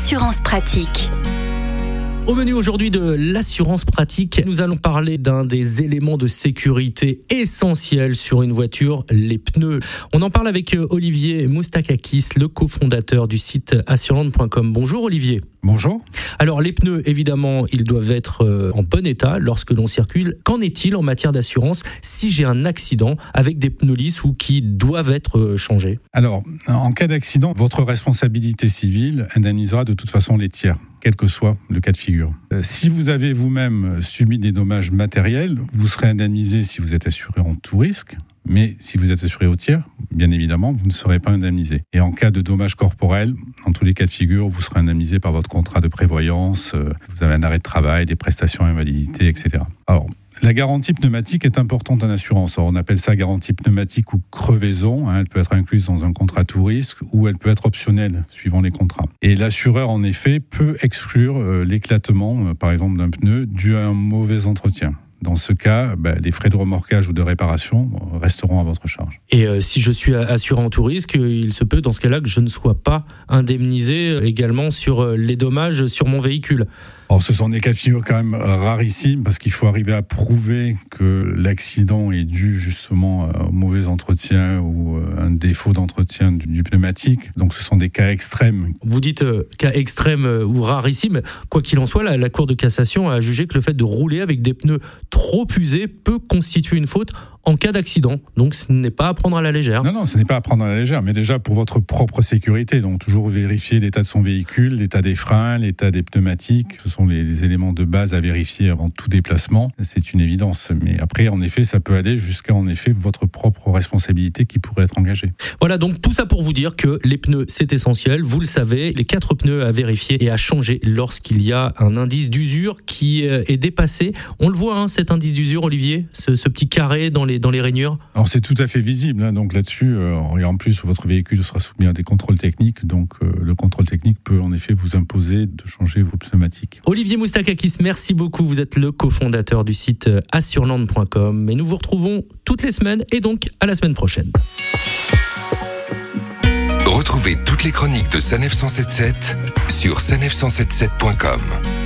Assurance pratique. Au menu aujourd'hui de l'assurance pratique, nous allons parler d'un des éléments de sécurité essentiels sur une voiture, les pneus. On en parle avec euh, Olivier Moustakakis, le cofondateur du site assurland.com. Bonjour Olivier. Bonjour. Alors les pneus, évidemment, ils doivent être euh, en bon état lorsque l'on circule. Qu'en est-il en matière d'assurance si j'ai un accident avec des pneus lisses ou qui doivent être euh, changés? Alors, en cas d'accident, votre responsabilité civile indemnisera de toute façon les tiers quel que soit le cas de figure. Euh, si vous avez vous-même subi des dommages matériels, vous serez indemnisé si vous êtes assuré en tout risque, mais si vous êtes assuré au tiers, bien évidemment, vous ne serez pas indemnisé. Et en cas de dommages corporels, dans tous les cas de figure, vous serez indemnisé par votre contrat de prévoyance, euh, vous avez un arrêt de travail, des prestations invalidité, etc. Alors, la garantie pneumatique est importante en assurance. on appelle ça garantie pneumatique ou crevaison. Hein. elle peut être incluse dans un contrat tout risque ou elle peut être optionnelle suivant les contrats. Et l'assureur, en effet, peut exclure euh, l'éclatement, euh, par exemple, d'un pneu dû à un mauvais entretien. Dans ce cas, bah, les frais de remorquage ou de réparation resteront à votre charge. Et euh, si je suis assuré en tout risque, il se peut dans ce cas-là que je ne sois pas indemnisé également sur les dommages sur mon véhicule. Alors, ce sont des cas de figure quand même rarissimes parce qu'il faut arriver à prouver que l'accident est dû justement au mauvais entretien ou euh, un défaut d'entretien du, pneumatique. Donc, ce sont des cas extrêmes. Vous dites euh, cas extrêmes euh, ou rarissimes. Quoi qu'il en soit, la, la Cour de cassation a jugé que le fait de rouler avec des pneus trop usés peut constituer une faute en cas d'accident. Donc ce n'est pas à prendre à la légère. Non, non, ce n'est pas à prendre à la légère, mais déjà pour votre propre sécurité. Donc toujours vérifier l'état de son véhicule, l'état des freins, l'état des pneumatiques. Ce sont les, éléments de base à vérifier avant tout déplacement. C'est une évidence. Mais après, en effet, ça peut aller jusqu'à en effet votre propre responsabilité qui pourrait être engagée. Voilà, donc tout ça pour vous dire que les pneus, c'est essentiel. Vous le savez, les quatre pneus à vérifier et à changer lorsqu'il y a un indice d'usure qui euh, est dépassé. On le voit, hein, cet indice d'usure, Olivier, ce, ce petit carré dans les dans les rainures Alors c'est tout à fait visible, hein, donc là-dessus, euh, et en plus votre véhicule sera soumis à des contrôles techniques, donc euh, le contrôle technique peut en effet vous imposer de changer vos pneumatiques. Olivier Moustakakis, merci beaucoup, vous êtes le cofondateur du site euh, assureland.com et nous vous retrouvons toutes les semaines et donc à la semaine prochaine. Retrouvez toutes les chroniques de Sanef 177 sur sanef177.com.